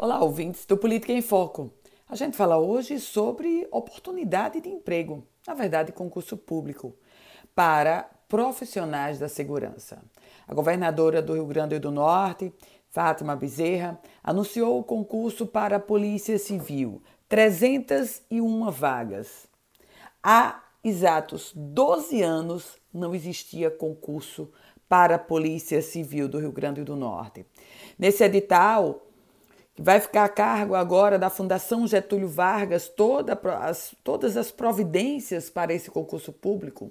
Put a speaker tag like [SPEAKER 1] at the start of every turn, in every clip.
[SPEAKER 1] Olá, ouvintes do Política em Foco. A gente fala hoje sobre oportunidade de emprego, na verdade, concurso público, para profissionais da segurança. A governadora do Rio Grande do Norte, Fátima Bezerra, anunciou o concurso para a Polícia Civil, 301 vagas. Há exatos 12 anos não existia concurso para a Polícia Civil do Rio Grande do Norte. Nesse edital, vai ficar a cargo agora da Fundação Getúlio Vargas toda as, todas as providências para esse concurso público.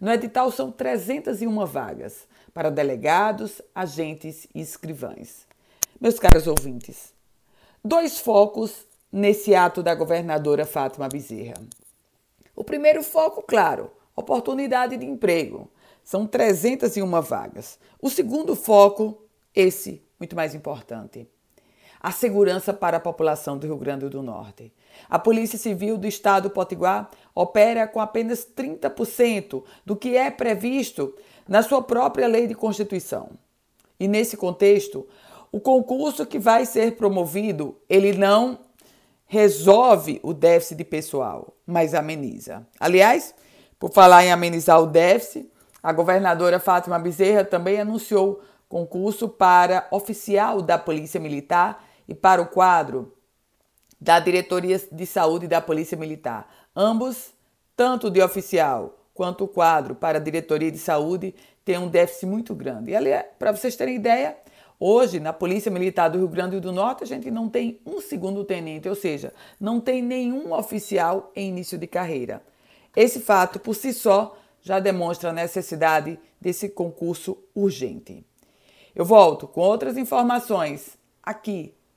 [SPEAKER 1] No edital são 301 vagas para delegados, agentes e escrivães. Meus caros ouvintes, dois focos nesse ato da governadora Fátima Bezerra. O primeiro foco, claro, oportunidade de emprego. São 301 vagas. O segundo foco, esse muito mais importante, a segurança para a população do Rio Grande do Norte. A Polícia Civil do Estado do Potiguar opera com apenas 30% do que é previsto na sua própria lei de constituição. E nesse contexto, o concurso que vai ser promovido, ele não resolve o déficit de pessoal, mas ameniza. Aliás, por falar em amenizar o déficit, a governadora Fátima Bezerra também anunciou concurso para oficial da Polícia Militar e para o quadro da Diretoria de Saúde da Polícia Militar. Ambos, tanto de oficial quanto o quadro para a Diretoria de Saúde, tem um déficit muito grande. E ali, para vocês terem ideia, hoje na Polícia Militar do Rio Grande do Norte a gente não tem um segundo tenente, ou seja, não tem nenhum oficial em início de carreira. Esse fato por si só já demonstra a necessidade desse concurso urgente. Eu volto com outras informações aqui